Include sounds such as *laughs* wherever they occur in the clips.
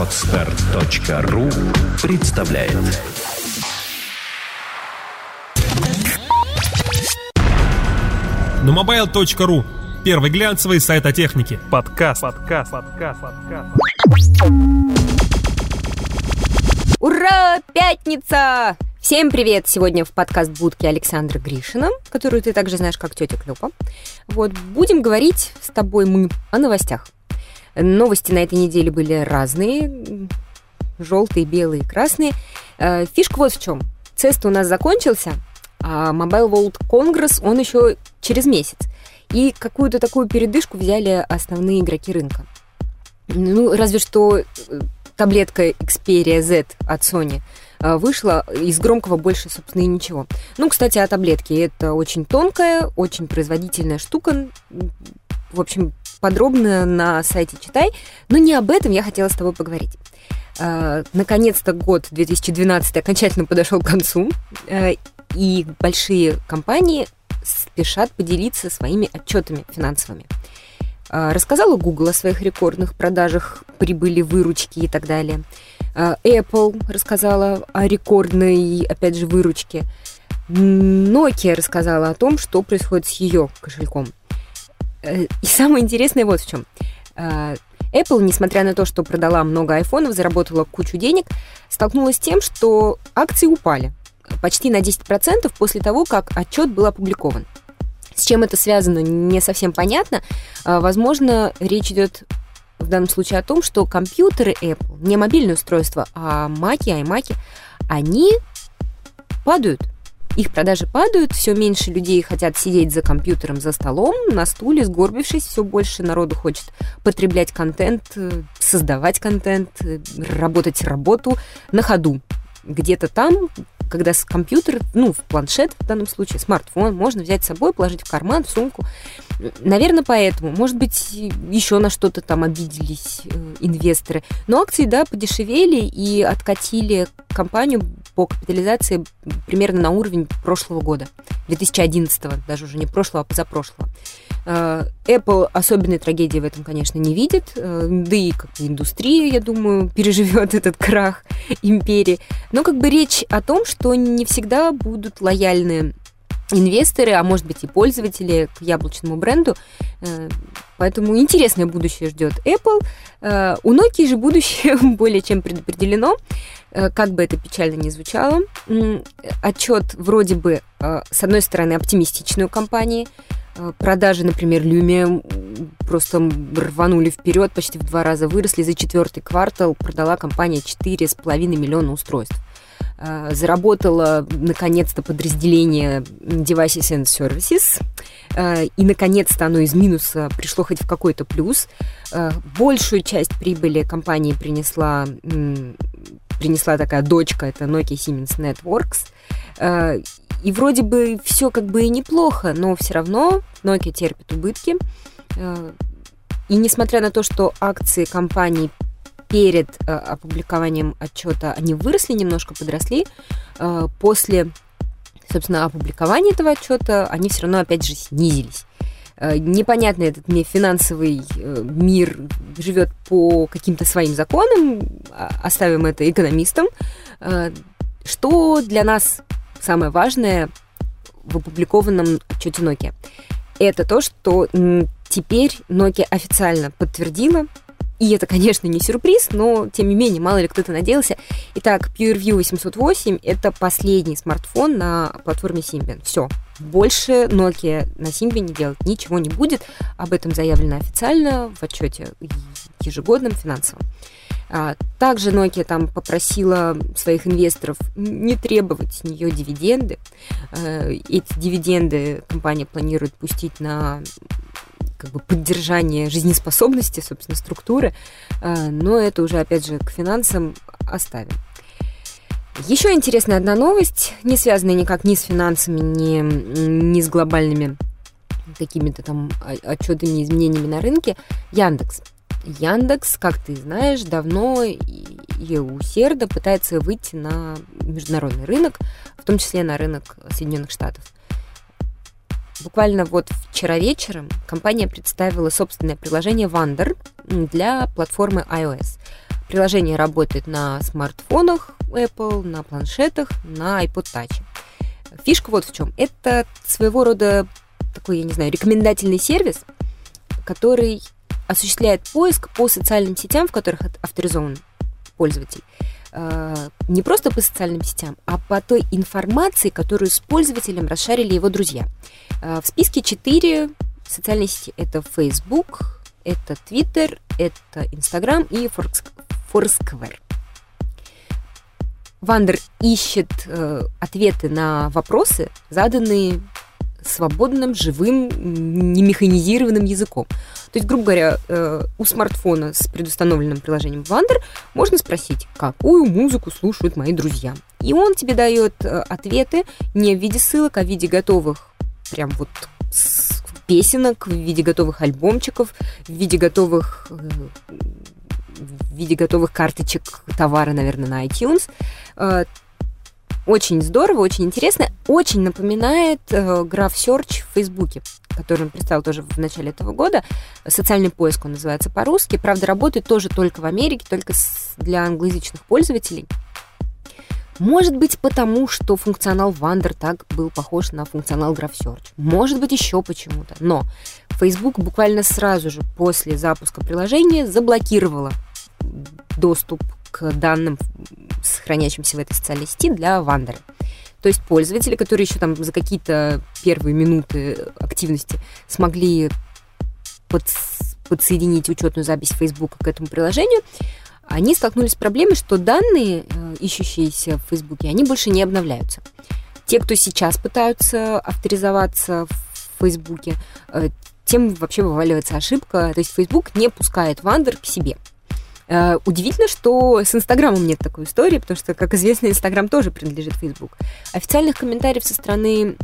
Отстар.ру представляет Numobile.ru Первый глянцевый сайт о технике. Подкаст. Подкаст. Подкаст. Подкаст. Ура! Пятница! Всем привет! Сегодня в подкаст будки Александра Гришина, которую ты также знаешь как тетя Клёпа. Вот, будем говорить с тобой мы о новостях. Новости на этой неделе были разные. Желтые, белые, красные. Э, Фишка вот в чем. Цест у нас закончился, а Mobile World Congress, он еще через месяц. И какую-то такую передышку взяли основные игроки рынка. Ну, разве что э, таблетка Xperia Z от Sony э, вышла, из громкого больше, собственно, и ничего. Ну, кстати, о таблетке. Это очень тонкая, очень производительная штука. В общем, подробно на сайте читай. Но не об этом я хотела с тобой поговорить. Э, наконец-то год 2012 окончательно подошел к концу, э, и большие компании спешат поделиться своими отчетами финансовыми. Э, рассказала Google о своих рекордных продажах, прибыли, выручки и так далее. Apple рассказала о рекордной, опять же, выручке. Nokia рассказала о том, что происходит с ее кошельком. И самое интересное вот в чем. Apple, несмотря на то, что продала много айфонов, заработала кучу денег, столкнулась с тем, что акции упали почти на 10% после того, как отчет был опубликован. С чем это связано, не совсем понятно. А, возможно, речь идет в данном случае о том, что компьютеры Apple, не мобильные устройства, а Mac, iMac, они падают их продажи падают, все меньше людей хотят сидеть за компьютером, за столом, на стуле, сгорбившись, все больше народу хочет потреблять контент, э, создавать контент, э, работать работу на ходу. Где-то там, когда с компьютер, ну, в планшет в данном случае, смартфон, можно взять с собой, положить в карман, в сумку. Наверное, поэтому. Может быть, еще на что-то там обиделись э, инвесторы. Но акции, да, подешевели и откатили компанию по капитализации примерно на уровень прошлого года, 2011, даже уже не прошлого, а позапрошлого. Э, Apple особенной трагедии в этом, конечно, не видит, э, да и как бы индустрия, я думаю, *laughs* переживет этот крах империи. Но как бы речь о том, что не всегда будут лояльны инвесторы, а может быть и пользователи к яблочному бренду. Э, поэтому интересное будущее ждет Apple. Э, у Nokia же будущее *laughs* более чем предопределено. Э, как бы это печально ни звучало. Отчет вроде бы, с одной стороны, оптимистичной у компании. Продажи, например, Lumia просто рванули вперед, почти в два раза выросли. За четвертый квартал продала компания 4,5 миллиона устройств. Э, заработало наконец-то подразделение Devices and Services, э, и наконец-то оно из минуса пришло хоть в какой-то плюс. Э, большую часть прибыли компании принесла, принесла такая дочка, это Nokia Siemens Networks. И вроде бы все как бы и неплохо, но все равно Nokia терпит убытки. И несмотря на то, что акции компании перед э, опубликованием отчета они выросли немножко, подросли. Э, после, собственно, опубликования этого отчета они все равно, опять же, снизились. Э, непонятно этот мне финансовый э, мир живет по каким-то своим законам, а, оставим это экономистам. Э, что для нас самое важное в опубликованном отчете Nokia? Это то, что теперь Nokia официально подтвердила и это, конечно, не сюрприз, но, тем не менее, мало ли кто-то надеялся. Итак, PureView 808 – это последний смартфон на платформе Symbian. Все. Больше Nokia на Symbian делать ничего не будет. Об этом заявлено официально в отчете ежегодном финансовом. А, также Nokia там попросила своих инвесторов не требовать с нее дивиденды. Э, эти дивиденды компания планирует пустить на как бы поддержание жизнеспособности, собственно, структуры, э, но это уже, опять же, к финансам оставим. Еще интересная одна новость, не связанная никак ни с финансами, ни, ни с глобальными какими-то там отчетами, изменениями на рынке. Яндекс. Яндекс, как ты знаешь, давно и усердно пытается выйти на международный рынок, в том числе на рынок Соединенных Штатов. Буквально вот вчера вечером компания представила собственное приложение Wander для платформы iOS. Приложение работает на смартфонах Apple, на планшетах, на iPod Touch. Фишка вот в чем. Это своего рода такой, я не знаю, рекомендательный сервис, который осуществляет поиск по социальным сетям, в которых авторизован пользователь. Э, не просто по социальным сетям, а по той информации, которую с пользователем расшарили его друзья. Э, в списке 4 социальные сети. Это Facebook, это Twitter, это Instagram и Foursquare. Вандер ищет э, ответы на вопросы, заданные свободным, живым, немеханизированным языком. То есть, грубо говоря, э, у смартфона с предустановленным приложением Wander можно спросить, какую музыку слушают мои друзья. И он тебе дает э, ответы не в виде ссылок, а в виде готовых прям вот песенок, в виде готовых альбомчиков, в виде готовых э, в виде готовых карточек товара, наверное, на iTunes. Очень здорово, очень интересно. Очень напоминает э, Graph Search в Фейсбуке, который он представил тоже в начале этого года. Социальный поиск он называется по-русски. Правда, работает тоже только в Америке, только для англоязычных пользователей. Может быть, потому что функционал Wander так был похож на функционал GraphSearch. Может быть, еще почему-то. Но Facebook буквально сразу же после запуска приложения заблокировала доступ к данным, сохраняющимся в этой социальной сети для Wander. То есть пользователи, которые еще там за какие-то первые минуты активности смогли под, подсоединить учетную запись Facebook к этому приложению, они столкнулись с проблемой, что данные, э, ищущиеся в Фейсбуке, они больше не обновляются. Те, кто сейчас пытаются авторизоваться в Фейсбуке, э, тем вообще вываливается ошибка. То есть Facebook не пускает Вандер к себе. Э, удивительно, что с Инстаграмом нет такой истории, потому что, как известно, Инстаграм тоже принадлежит Facebook. Официальных комментариев со стороны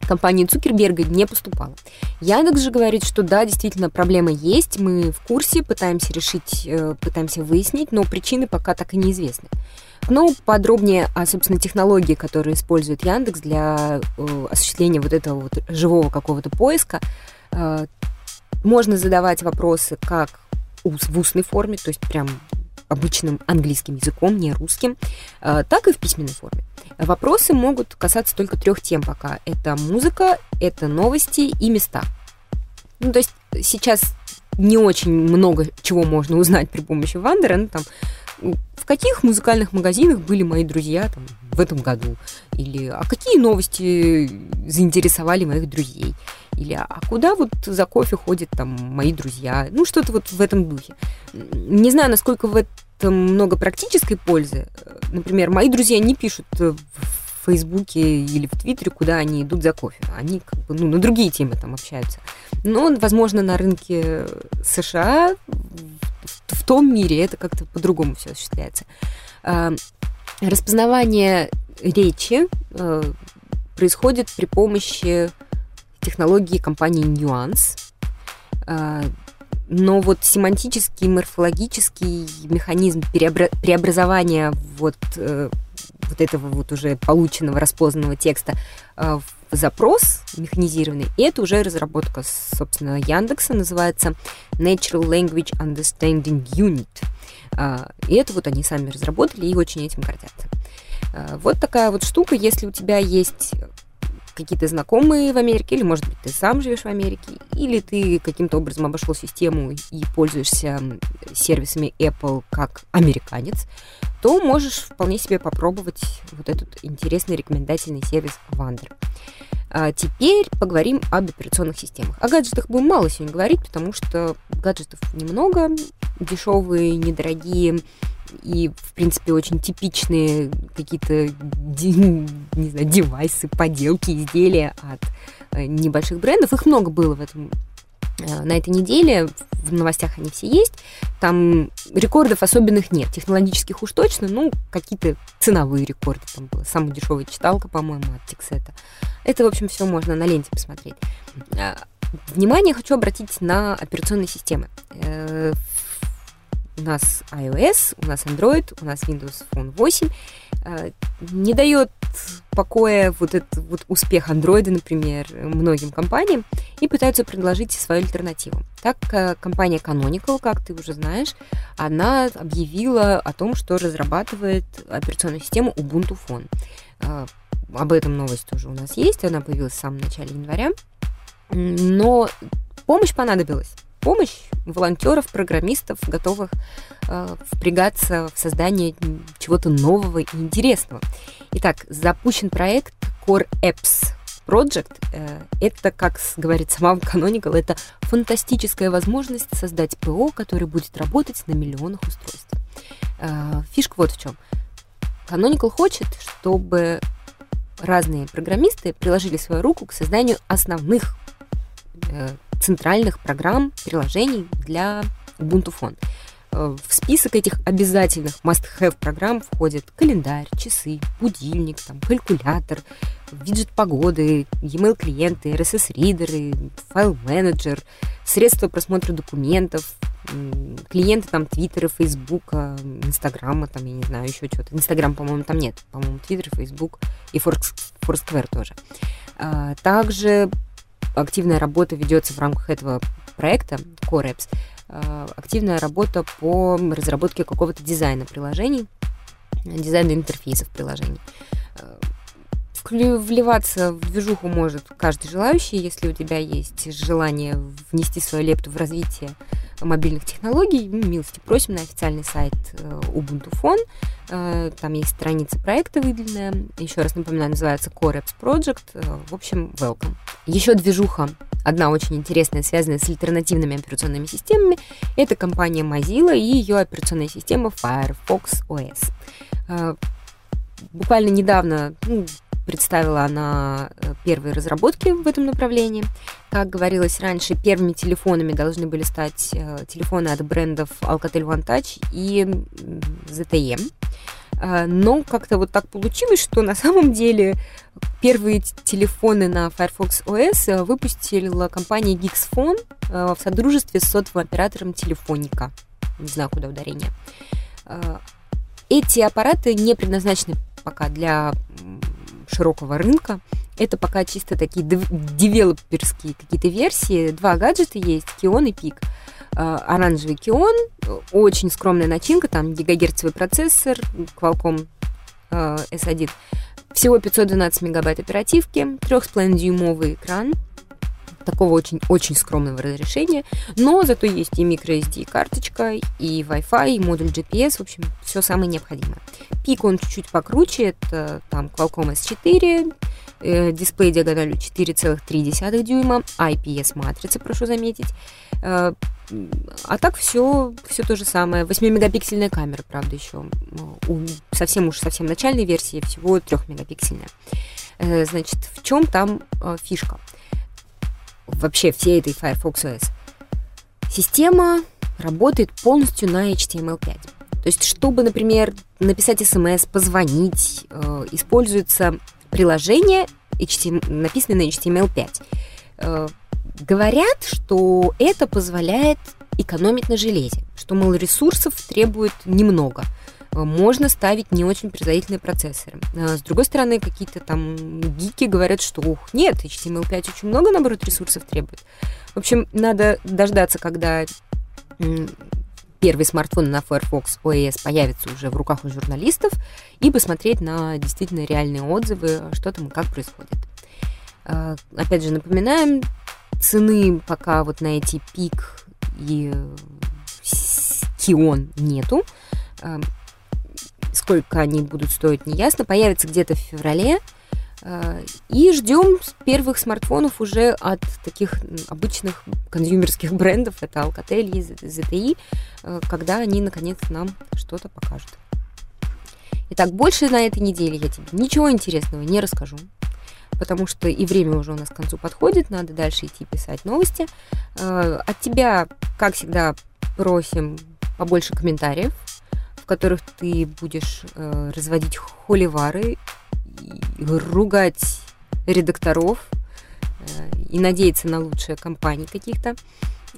компании Цукерберга не поступало. Яндекс же говорит, что да, действительно, проблема есть, мы в курсе, пытаемся решить, э, пытаемся выяснить, но причины пока так и неизвестны. Ну, подробнее о, собственно, технологии, которые использует Яндекс для э, осуществления вот этого вот живого какого-то поиска. Э, можно задавать вопросы как в устной форме, то есть прям обычным английским языком, не русским, так и в письменной форме. Вопросы могут касаться только трех тем пока. Это музыка, это новости и места. Ну, то есть сейчас не очень много чего можно узнать при помощи Вандера. Ну, там, в каких музыкальных магазинах были мои друзья там, в этом году? Или а какие новости заинтересовали моих друзей? Или а куда вот за кофе ходят там мои друзья? Ну, что-то вот в этом духе. Не знаю, насколько в этом много практической пользы. Например, мои друзья не пишут в Фейсбуке или в Твиттере, куда они идут за кофе. Они как бы, ну, на другие темы там общаются. Но, возможно, на рынке США, в, том мире это как-то по-другому все осуществляется. Распознавание речи э, происходит при помощи технологии компании Nuance. А, но вот семантический, морфологический механизм преобразования вот, э, вот этого вот уже полученного, распознанного текста э, в запрос механизированный, и это уже разработка, собственно, Яндекса, называется Natural Language Understanding Unit. А, и это вот они сами разработали и очень этим гордятся. А, вот такая вот штука, если у тебя есть какие-то знакомые в Америке, или, может быть, ты сам живешь в Америке, или ты каким-то образом обошел систему и пользуешься сервисами Apple как американец, то можешь вполне себе попробовать вот этот интересный рекомендательный сервис Wander. А теперь поговорим об операционных системах. О гаджетах будем мало сегодня говорить, потому что гаджетов немного, дешевые, недорогие, и, в принципе, очень типичные какие-то, не знаю, девайсы, поделки, изделия от э, небольших брендов. Их много было в этом на этой неделе, в новостях они все есть. Там рекордов особенных нет. Технологических уж точно, ну, какие-то ценовые рекорды. Там была самая дешевая читалка, по-моему, от Тиксета. Это, в общем, все можно на ленте посмотреть. А, внимание хочу обратить на операционные системы. Э, у нас iOS, у нас Android, у нас Windows Phone 8 э, не дает покоя вот этот вот успех андроида, например, многим компаниям и пытаются предложить свою альтернативу. Так, э, компания Canonical, как ты уже знаешь, она объявила о том, что разрабатывает операционную систему Ubuntu Phone. Э, об этом новость тоже у нас есть, она появилась в самом начале января. Но помощь понадобилась помощь волонтеров, программистов, готовых э, впрягаться в создание чего-то нового и интересного. Итак, запущен проект Core Apps Project. Э, это, как говорит сама *laughs* Canonical, это фантастическая возможность создать ПО, который будет работать на миллионах устройств. Э, фишка вот в чем. Canonical хочет, чтобы разные программисты приложили свою руку к созданию основных э, центральных программ, приложений для Ubuntu Phone. Э, в список этих обязательных must-have программ входят календарь, часы, будильник, там, калькулятор, виджет погоды, e-mail клиенты, RSS-ридеры, файл-менеджер, средства просмотра документов, клиенты там Твиттера, Фейсбука, Инстаграма, там, я не знаю, еще что-то. Инстаграм, по-моему, там нет. По-моему, Твиттер, Фейсбук и Foursquare тоже. А, также активная работа ведется в рамках этого проекта Core Apps. Э, активная работа по разработке какого-то дизайна приложений, дизайна интерфейсов приложений. Э, вливаться в движуху может каждый желающий, если у тебя есть желание внести свою лепту в развитие мобильных технологий, милости просим на официальный сайт э, Ubuntu Phone. Э, там есть страница проекта выделенная. Еще раз напоминаю, называется Core Apps Project. Э, в общем, welcome. Еще движуха одна очень интересная, связанная с альтернативными операционными системами. Это компания Mozilla и ее операционная система Firefox OS. Буквально недавно, ну, представила она э, первые разработки в этом направлении. Как говорилось раньше, первыми телефонами должны были стать э, телефоны от брендов Alcatel One Touch и ZTE. Э, но как-то вот так получилось, что на самом деле первые телефоны на Firefox OS выпустила компания Gixphone в содружестве с сотовым оператором Телефоника. Не знаю, куда ударение. Эти аппараты не предназначены пока для широкого рынка. Это пока чисто такие девелоперские какие-то версии. Два гаджета есть, Kion и Пик. Оранжевый Kion, очень скромная начинка, там гигагерцовый процессор, Qualcomm S1. Всего 512 мегабайт оперативки, 3,5-дюймовый экран, такого очень-очень скромного разрешения, но зато есть и microSD карточка, и Wi-Fi, и модуль GPS, в общем, все самое необходимое. Пик он чуть-чуть покруче, это там Qualcomm S4, э, дисплей диагональю 4,3 дюйма, IPS матрица, прошу заметить. Э, а так все, все то же самое. 8-мегапиксельная камера, правда, еще. У совсем уж совсем начальной версии всего 3-мегапиксельная. Э, значит, в чем там э, фишка? Вообще всей этой Firefox OS. Система работает полностью на HTML5. То есть, чтобы, например, написать смс, позвонить, э, используется приложение, HTML, написанное на HTML5. Э, говорят, что это позволяет экономить на железе, что, мол, ресурсов требует немного – можно ставить не очень производительные процессоры. А с другой стороны, какие-то там гики говорят, что ух, нет, HTML5 очень много, наоборот, ресурсов требует. В общем, надо дождаться, когда первый смартфон на Firefox OS появится уже в руках у журналистов и посмотреть на действительно реальные отзывы, что там и как происходит. А, опять же, напоминаем, цены пока вот на эти пик и Кион нету. А, Сколько они будут стоить, не ясно. Появится где-то в феврале. Э, и ждем первых смартфонов уже от таких обычных консюмерских брендов, это Alcatel и ZTE, э, когда они наконец нам что-то покажут. Итак, больше на этой неделе я тебе ничего интересного не расскажу, потому что и время уже у нас к концу подходит, надо дальше идти писать новости. Э, от тебя, как всегда, просим побольше комментариев, в которых ты будешь э, разводить холивары, ругать редакторов э, и надеяться на лучшие компании каких-то.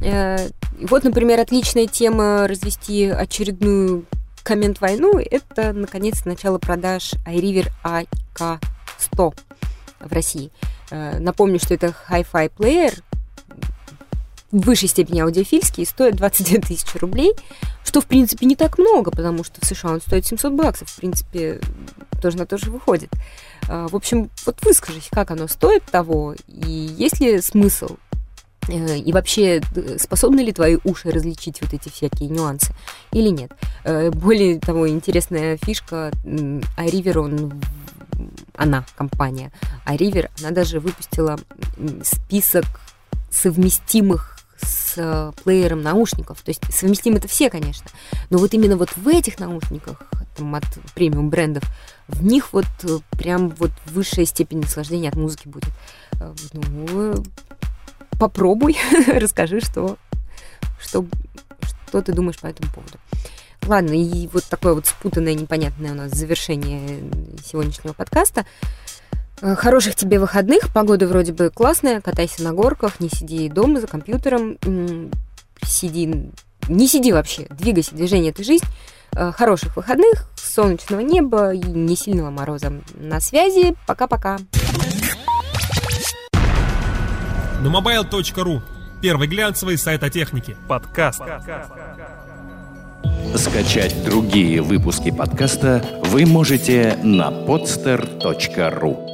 Э, вот, например, отличная тема развести очередную коммент войну, это, наконец, начало продаж iRiver AK100 в России. Э, напомню, что это Hi-Fi плеер, в высшей степени аудиофильский, стоит 22 тысячи рублей, что, в принципе, не так много, потому что в США он стоит 700 баксов, в принципе, тоже на то же выходит. Э, в общем, вот выскажись, как оно стоит того, и есть ли смысл Э, и вообще, способны ли твои уши различить вот эти всякие нюансы или нет? Э, более того, интересная фишка, iRiver, он, она, компания iRiver, она даже выпустила список совместимых с э, плеером наушников. То есть совместимы это все, конечно. Но вот именно вот в этих наушниках там, от премиум брендов, в них вот прям вот высшая степень наслаждения от музыки будет. Ну, попробуй, *laughs* расскажи, что, что, что ты думаешь по этому поводу. Ладно, и вот такое вот спутанное, непонятное у нас завершение сегодняшнего подкаста. Э, хороших тебе выходных, погода вроде бы классная, катайся на горках, не сиди дома за компьютером, сиди, не сиди вообще, двигайся, движение – это жизнь. Э, хороших выходных, солнечного неба и не сильного мороза. На связи, пока-пока. numobile.ru Первый глянцевый сайт о технике. Подкаст. Скачать другие выпуски подкаста вы можете на podster.ru